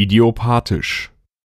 Idiopathisch.